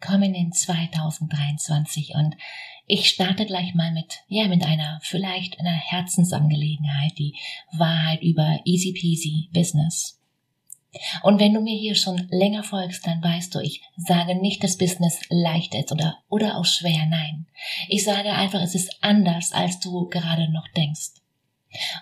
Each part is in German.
willkommen in 2023 und ich starte gleich mal mit, ja, mit einer vielleicht einer Herzensangelegenheit, die Wahrheit über Easy Peasy Business. Und wenn du mir hier schon länger folgst, dann weißt du, ich sage nicht, dass Business leicht ist oder, oder auch schwer, nein. Ich sage einfach, es ist anders, als du gerade noch denkst.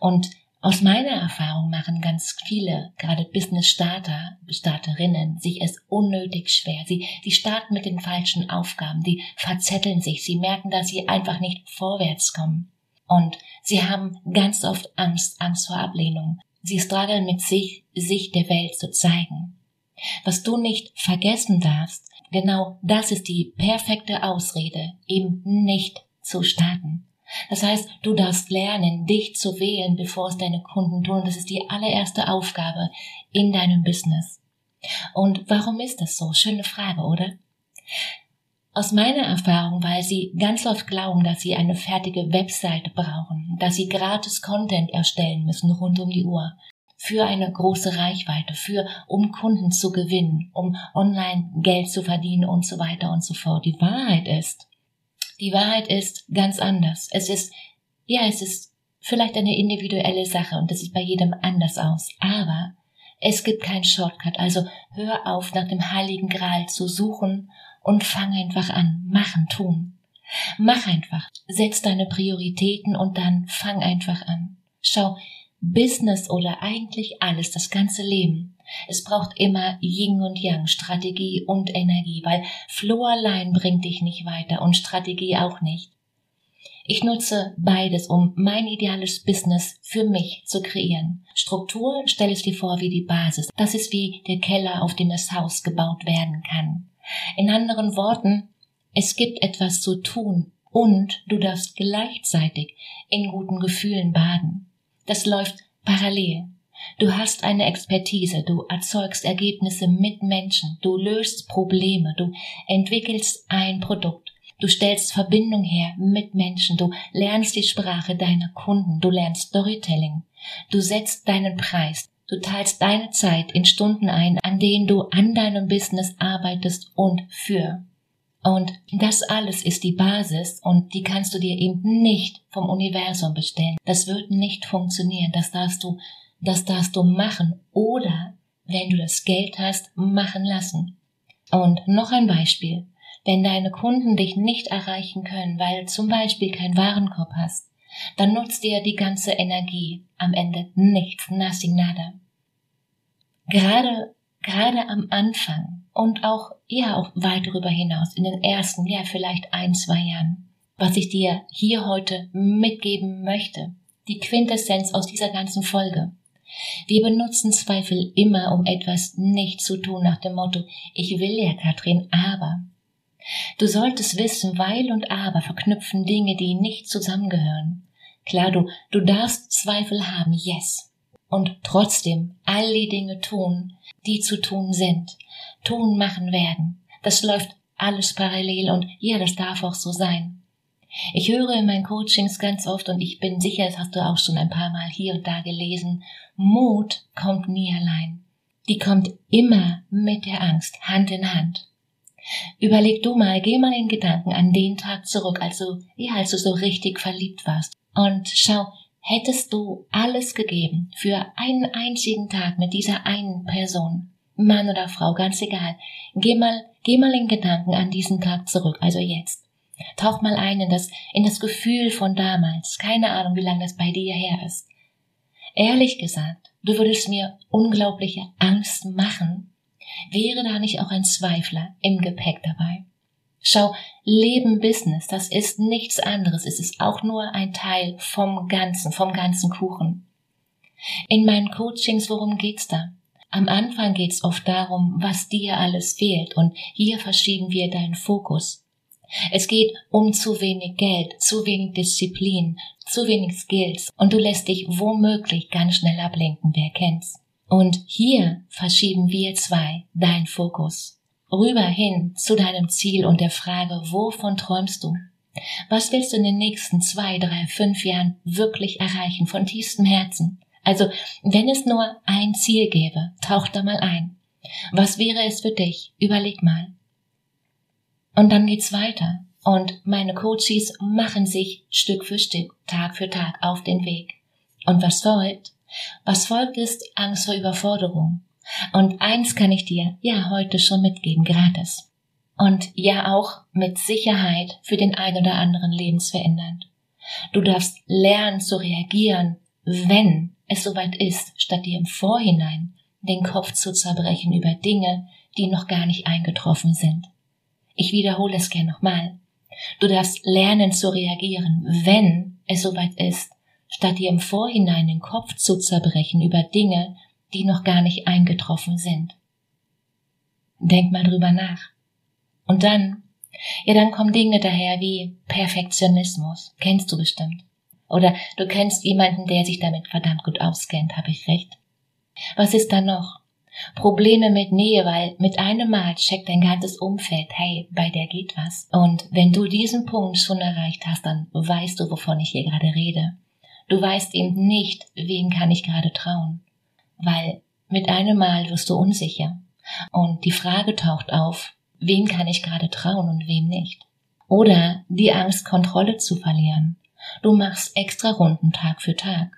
Und aus meiner Erfahrung machen ganz viele, gerade Business-Starter, Starterinnen, sich es unnötig schwer. Sie, sie starten mit den falschen Aufgaben, die verzetteln sich, sie merken, dass sie einfach nicht vorwärts kommen. Und sie haben ganz oft Angst, Angst vor Ablehnung. Sie strugglen mit sich, sich der Welt zu zeigen. Was du nicht vergessen darfst, genau das ist die perfekte Ausrede, eben nicht zu starten. Das heißt, du darfst lernen, dich zu wählen, bevor es deine Kunden tun. Das ist die allererste Aufgabe in deinem Business. Und warum ist das so? Schöne Frage, oder? Aus meiner Erfahrung, weil sie ganz oft glauben, dass sie eine fertige Webseite brauchen, dass sie gratis Content erstellen müssen rund um die Uhr, für eine große Reichweite, für, um Kunden zu gewinnen, um online Geld zu verdienen und so weiter und so fort. Die Wahrheit ist, die Wahrheit ist ganz anders. Es ist, ja, es ist vielleicht eine individuelle Sache und das sieht bei jedem anders aus. Aber es gibt keinen Shortcut. Also hör auf, nach dem heiligen Gral zu suchen und fang einfach an. Machen, tun. Mach einfach. Setz deine Prioritäten und dann fang einfach an. Schau, Business oder eigentlich alles, das ganze Leben es braucht immer Yin und Yang, Strategie und Energie, weil Flow allein bringt dich nicht weiter und Strategie auch nicht. Ich nutze beides, um mein ideales Business für mich zu kreieren. Struktur stelle ich dir vor wie die Basis. Das ist wie der Keller, auf dem das Haus gebaut werden kann. In anderen Worten, es gibt etwas zu tun und du darfst gleichzeitig in guten Gefühlen baden. Das läuft parallel. Du hast eine Expertise, du erzeugst Ergebnisse mit Menschen, du löst Probleme, du entwickelst ein Produkt, du stellst Verbindung her mit Menschen, du lernst die Sprache deiner Kunden, du lernst Storytelling, du setzt deinen Preis, du teilst deine Zeit in Stunden ein, an denen du an deinem Business arbeitest und für. Und das alles ist die Basis und die kannst du dir eben nicht vom Universum bestellen. Das wird nicht funktionieren. Das darfst du das darfst du machen oder, wenn du das Geld hast, machen lassen. Und noch ein Beispiel. Wenn deine Kunden dich nicht erreichen können, weil zum Beispiel kein Warenkorb hast, dann nutzt dir die ganze Energie am Ende nichts, nothing, nada. Gerade, gerade am Anfang und auch, ja, auch weit darüber hinaus, in den ersten, ja, vielleicht ein, zwei Jahren, was ich dir hier heute mitgeben möchte, die Quintessenz aus dieser ganzen Folge. Wir benutzen Zweifel immer, um etwas nicht zu tun nach dem Motto, ich will ja, Katrin, aber. Du solltest wissen, weil und aber verknüpfen Dinge, die nicht zusammengehören. Klar, du, du darfst Zweifel haben, yes. Und trotzdem all die Dinge tun, die zu tun sind, tun, machen werden. Das läuft alles parallel und ja, das darf auch so sein. Ich höre in meinen Coachings ganz oft und ich bin sicher, das hast du auch schon ein paar Mal hier und da gelesen, Mut kommt nie allein. Die kommt immer mit der Angst, Hand in Hand. Überleg du mal, geh mal in Gedanken an den Tag zurück, als du, ja, als du so richtig verliebt warst. Und schau, hättest du alles gegeben für einen einzigen Tag mit dieser einen Person, Mann oder Frau, ganz egal. Geh mal, geh mal in Gedanken an diesen Tag zurück, also jetzt. Tauch mal ein in das, in das Gefühl von damals. Keine Ahnung, wie lange das bei dir her ist. Ehrlich gesagt, du würdest mir unglaubliche Angst machen, wäre da nicht auch ein Zweifler im Gepäck dabei. Schau, Leben Business, das ist nichts anderes. Es ist auch nur ein Teil vom Ganzen, vom ganzen Kuchen. In meinen Coachings, worum geht's da? Am Anfang geht's oft darum, was dir alles fehlt und hier verschieben wir deinen Fokus. Es geht um zu wenig Geld, zu wenig Disziplin, zu wenig Skills und du lässt dich womöglich ganz schnell ablenken, wer kennt's. Und hier verschieben wir zwei deinen Fokus rüber hin zu deinem Ziel und der Frage, wovon träumst du? Was willst du in den nächsten zwei, drei, fünf Jahren wirklich erreichen von tiefstem Herzen? Also, wenn es nur ein Ziel gäbe, tauch da mal ein. Was wäre es für dich? Überleg mal. Und dann geht's weiter. Und meine Coaches machen sich Stück für Stück, Tag für Tag auf den Weg. Und was folgt? Was folgt ist Angst vor Überforderung. Und eins kann ich dir ja heute schon mitgeben, gratis. Und ja auch mit Sicherheit für den ein oder anderen lebensverändernd. Du darfst lernen zu reagieren, wenn es soweit ist, statt dir im Vorhinein den Kopf zu zerbrechen über Dinge, die noch gar nicht eingetroffen sind. Ich wiederhole es gern nochmal. Du darfst lernen zu reagieren, wenn es soweit ist, statt dir im Vorhinein den Kopf zu zerbrechen über Dinge, die noch gar nicht eingetroffen sind. Denk mal drüber nach. Und dann, ja, dann kommen Dinge daher wie Perfektionismus. Kennst du bestimmt. Oder du kennst jemanden, der sich damit verdammt gut auskennt, habe ich recht. Was ist da noch? Probleme mit Nähe, weil mit einem Mal checkt dein ganzes Umfeld, hey, bei der geht was. Und wenn du diesen Punkt schon erreicht hast, dann weißt du, wovon ich hier gerade rede. Du weißt eben nicht, wem kann ich gerade trauen. Weil mit einem Mal wirst du unsicher. Und die Frage taucht auf, wem kann ich gerade trauen und wem nicht. Oder die Angst, Kontrolle zu verlieren. Du machst extra Runden Tag für Tag.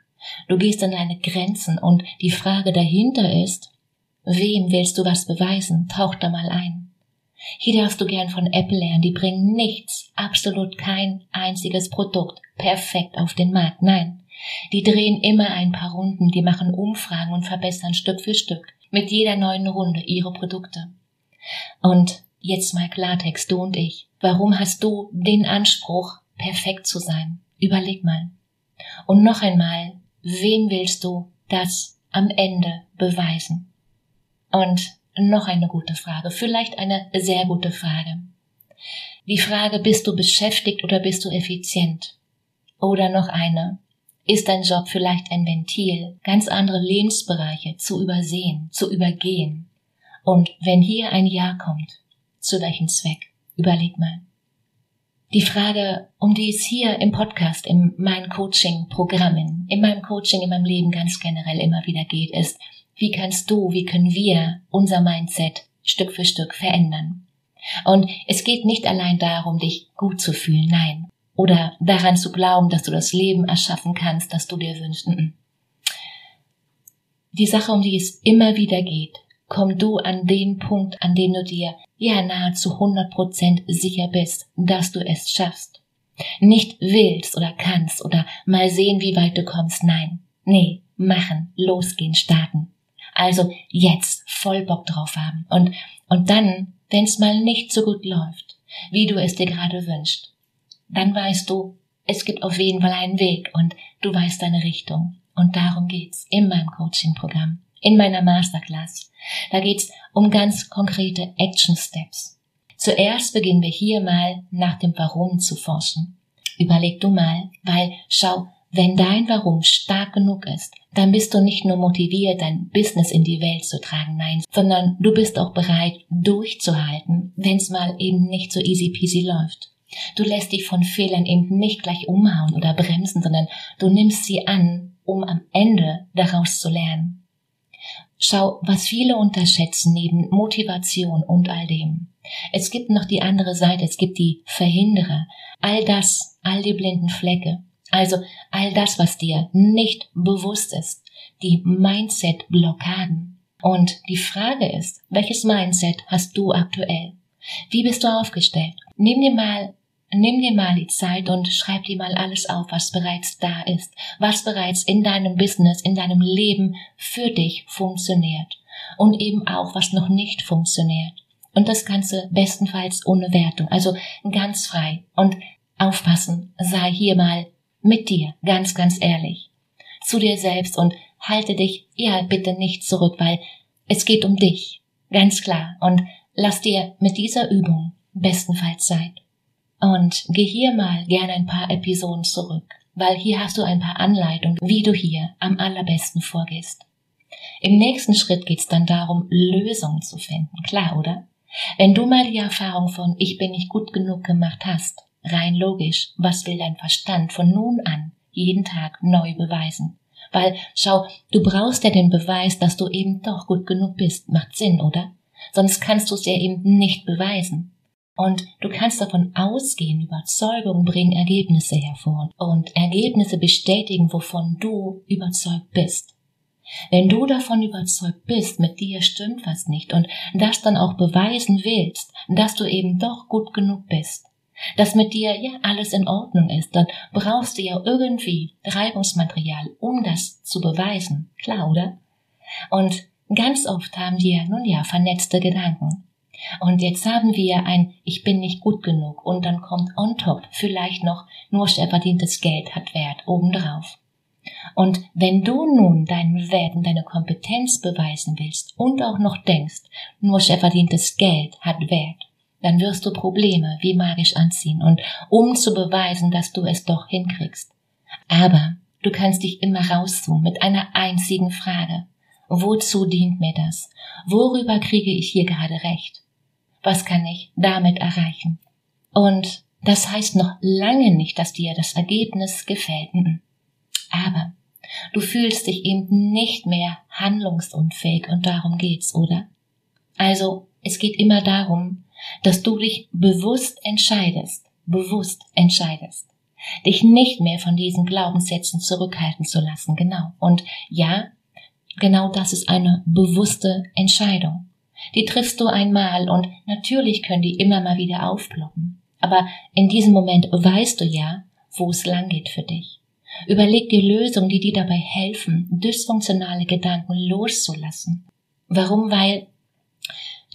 Du gehst an deine Grenzen und die Frage dahinter ist, wem willst du was beweisen? Tauch da mal ein. Hier darfst du gern von Apple lernen, die bringen nichts, absolut kein einziges Produkt perfekt auf den Markt. Nein, die drehen immer ein paar Runden, die machen Umfragen und verbessern Stück für Stück mit jeder neuen Runde ihre Produkte. Und jetzt mal Klartext, du und ich. Warum hast du den Anspruch, perfekt zu sein? Überleg mal. Und noch einmal, wem willst du das am Ende beweisen? Und noch eine gute Frage, vielleicht eine sehr gute Frage. Die Frage, bist du beschäftigt oder bist du effizient? Oder noch eine, ist dein Job vielleicht ein Ventil, ganz andere Lebensbereiche zu übersehen, zu übergehen? Und wenn hier ein Ja kommt, zu welchem Zweck? Überleg mal. Die Frage, um die es hier im Podcast, in meinen Coaching-Programmen, in meinem Coaching, in meinem Leben ganz generell immer wieder geht, ist, wie kannst du, wie können wir unser Mindset Stück für Stück verändern? Und es geht nicht allein darum, dich gut zu fühlen, nein. Oder daran zu glauben, dass du das Leben erschaffen kannst, das du dir wünschst. Die Sache, um die es immer wieder geht, komm du an den Punkt, an dem du dir ja nahezu 100% sicher bist, dass du es schaffst. Nicht willst oder kannst oder mal sehen, wie weit du kommst. Nein. Nee, machen, losgehen, starten. Also jetzt voll Bock drauf haben. Und, und dann, wenn's mal nicht so gut läuft, wie du es dir gerade wünschst, dann weißt du, es gibt auf jeden Fall einen Weg und du weißt deine Richtung. Und darum geht's in meinem Coaching-Programm in meiner Masterclass. Da geht's um ganz konkrete Action Steps. Zuerst beginnen wir hier mal nach dem Warum zu forschen. Überleg du mal, weil schau, wenn dein Warum stark genug ist, dann bist du nicht nur motiviert, dein Business in die Welt zu tragen, nein, sondern du bist auch bereit, durchzuhalten, wenn's mal eben nicht so easy peasy läuft. Du lässt dich von Fehlern eben nicht gleich umhauen oder bremsen, sondern du nimmst sie an, um am Ende daraus zu lernen. Schau, was viele unterschätzen neben Motivation und all dem. Es gibt noch die andere Seite, es gibt die Verhinderer. All das, all die blinden Flecke. Also all das, was dir nicht bewusst ist. Die Mindset-Blockaden. Und die Frage ist, welches Mindset hast du aktuell? Wie bist du aufgestellt? Nimm dir mal nimm dir mal die Zeit und schreib dir mal alles auf, was bereits da ist, was bereits in deinem Business, in deinem Leben für dich funktioniert und eben auch, was noch nicht funktioniert. Und das Ganze bestenfalls ohne Wertung, also ganz frei. Und aufpassen, sei hier mal mit dir, ganz, ganz ehrlich, zu dir selbst und halte dich, ja, bitte nicht zurück, weil es geht um dich, ganz klar. Und lass dir mit dieser Übung bestenfalls Zeit. Und geh hier mal gerne ein paar Episoden zurück, weil hier hast du ein paar Anleitungen, wie du hier am allerbesten vorgehst. Im nächsten Schritt geht's dann darum, Lösungen zu finden. Klar, oder? Wenn du mal die Erfahrung von Ich bin nicht gut genug gemacht hast, rein logisch, was will dein Verstand von nun an jeden Tag neu beweisen? Weil, schau, du brauchst ja den Beweis, dass du eben doch gut genug bist. Macht Sinn, oder? Sonst kannst du es ja eben nicht beweisen. Und du kannst davon ausgehen, Überzeugung bringen Ergebnisse hervor und Ergebnisse bestätigen, wovon du überzeugt bist. Wenn du davon überzeugt bist, mit dir stimmt was nicht und das dann auch beweisen willst, dass du eben doch gut genug bist, dass mit dir ja alles in Ordnung ist, dann brauchst du ja irgendwie Reibungsmaterial, um das zu beweisen. Klar, oder? Und ganz oft haben wir nun ja vernetzte Gedanken. Und jetzt haben wir ein Ich bin nicht gut genug und dann kommt on top vielleicht noch nur verdientes Geld hat Wert obendrauf. Und wenn du nun deinen Wert und deine Kompetenz beweisen willst und auch noch denkst, nur verdientes Geld hat Wert, dann wirst du Probleme wie magisch anziehen und um zu beweisen, dass du es doch hinkriegst. Aber du kannst dich immer rauszoomen mit einer einzigen Frage. Wozu dient mir das? Worüber kriege ich hier gerade recht? Was kann ich damit erreichen? Und das heißt noch lange nicht, dass dir das Ergebnis gefällt. Aber du fühlst dich eben nicht mehr handlungsunfähig und darum geht's, oder? Also, es geht immer darum, dass du dich bewusst entscheidest, bewusst entscheidest, dich nicht mehr von diesen Glaubenssätzen zurückhalten zu lassen, genau. Und ja, genau das ist eine bewusste Entscheidung. Die triffst du einmal und natürlich können die immer mal wieder aufploppen. Aber in diesem Moment weißt du ja, wo es lang geht für dich. Überleg dir Lösungen, die dir dabei helfen, dysfunktionale Gedanken loszulassen. Warum? Weil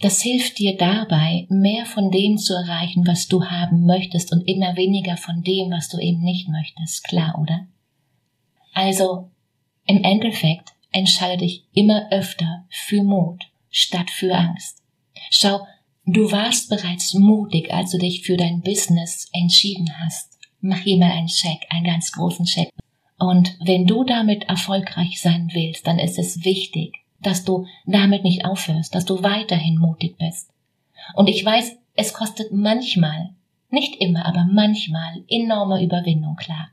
das hilft dir dabei, mehr von dem zu erreichen, was du haben möchtest und immer weniger von dem, was du eben nicht möchtest. Klar, oder? Also, im Endeffekt entscheide dich immer öfter für Mut statt für Angst. Schau, du warst bereits mutig, als du dich für dein Business entschieden hast. Mach hier mal einen Check, einen ganz großen Check. Und wenn du damit erfolgreich sein willst, dann ist es wichtig, dass du damit nicht aufhörst, dass du weiterhin mutig bist. Und ich weiß, es kostet manchmal, nicht immer, aber manchmal enorme Überwindung, klar.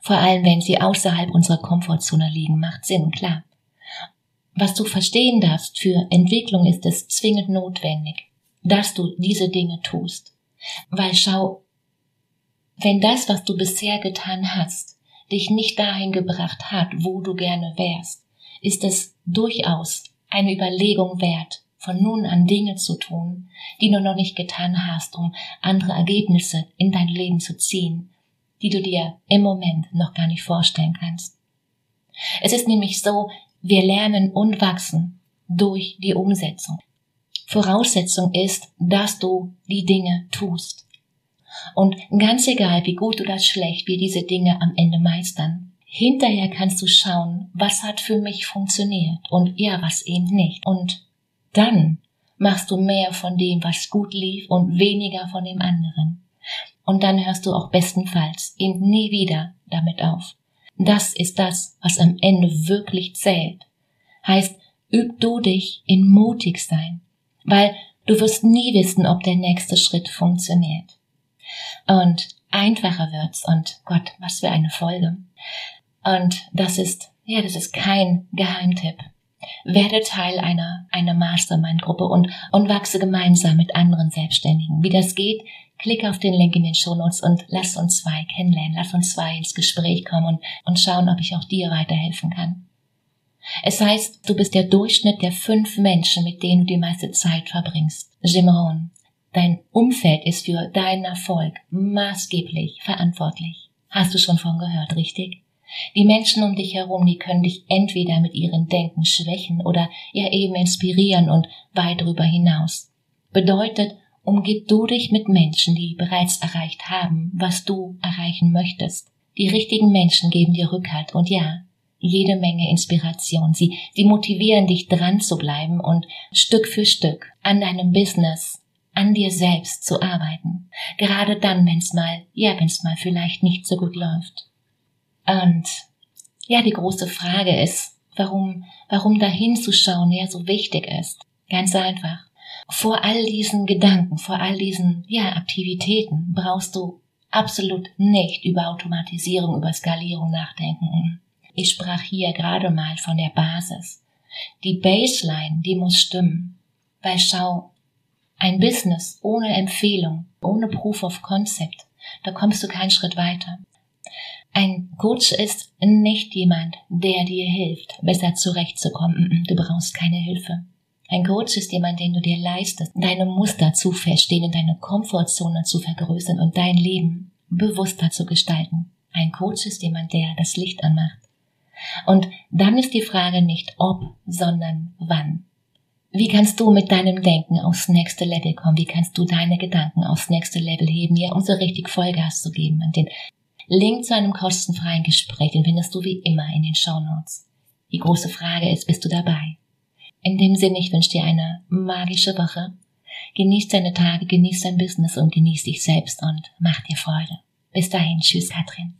Vor allem, wenn sie außerhalb unserer Komfortzone liegen, macht Sinn, klar. Was du verstehen darfst für Entwicklung ist es zwingend notwendig, dass du diese Dinge tust. Weil schau, wenn das, was du bisher getan hast, dich nicht dahin gebracht hat, wo du gerne wärst, ist es durchaus eine Überlegung wert, von nun an Dinge zu tun, die du noch nicht getan hast, um andere Ergebnisse in dein Leben zu ziehen, die du dir im Moment noch gar nicht vorstellen kannst. Es ist nämlich so, wir lernen und wachsen durch die Umsetzung. Voraussetzung ist, dass du die Dinge tust. Und ganz egal, wie gut oder schlecht wir diese Dinge am Ende meistern, hinterher kannst du schauen, was hat für mich funktioniert und ja, was eben nicht. Und dann machst du mehr von dem, was gut lief und weniger von dem anderen. Und dann hörst du auch bestenfalls eben nie wieder damit auf. Das ist das, was am Ende wirklich zählt. Heißt, üb du dich in mutig sein, weil du wirst nie wissen, ob der nächste Schritt funktioniert. Und einfacher wird's und Gott, was für eine Folge. Und das ist, ja, das ist kein Geheimtipp. Werde Teil einer, einer Mastermind-Gruppe und, und wachse gemeinsam mit anderen Selbstständigen. Wie das geht, Klick auf den Link in den Shownotes und lass uns zwei kennenlernen, lass uns zwei ins Gespräch kommen und, und schauen, ob ich auch dir weiterhelfen kann. Es heißt, du bist der Durchschnitt der fünf Menschen, mit denen du die meiste Zeit verbringst. Jim Rohn. Dein Umfeld ist für deinen Erfolg maßgeblich verantwortlich. Hast du schon von gehört, richtig? Die Menschen um dich herum, die können dich entweder mit ihren Denken schwächen oder ja eben inspirieren und weit darüber hinaus. Bedeutet, umgib du dich mit Menschen, die bereits erreicht haben, was du erreichen möchtest. Die richtigen Menschen geben dir Rückhalt und ja, jede Menge Inspiration. Sie, sie motivieren dich dran zu bleiben und Stück für Stück an deinem Business, an dir selbst zu arbeiten. Gerade dann, wenn's mal, ja, wenn's mal vielleicht nicht so gut läuft. Und ja, die große Frage ist, warum, warum dahin zu schauen ja so wichtig ist. Ganz einfach. Vor all diesen Gedanken, vor all diesen, ja, Aktivitäten brauchst du absolut nicht über Automatisierung, über Skalierung nachdenken. Ich sprach hier gerade mal von der Basis. Die Baseline, die muss stimmen. Weil schau, ein Business ohne Empfehlung, ohne Proof of Concept, da kommst du keinen Schritt weiter. Ein Coach ist nicht jemand, der dir hilft, besser zurechtzukommen. Du brauchst keine Hilfe. Ein Coach ist jemand, den du dir leistest, deine Muster zu verstehen und deine Komfortzone zu vergrößern und dein Leben bewusster zu gestalten. Ein Coach ist jemand, der das Licht anmacht. Und dann ist die Frage nicht ob, sondern wann. Wie kannst du mit deinem Denken aufs nächste Level kommen? Wie kannst du deine Gedanken aufs nächste Level heben, ja, um so richtig Vollgas zu geben? Und den Link zu einem kostenfreien Gespräch, den findest du wie immer in den Show Notes. Die große Frage ist, bist du dabei? In dem Sinne, ich wünsche dir eine magische Woche. Genieß deine Tage, genieß dein Business und genieß dich selbst und mach dir Freude. Bis dahin, tschüss, Katrin.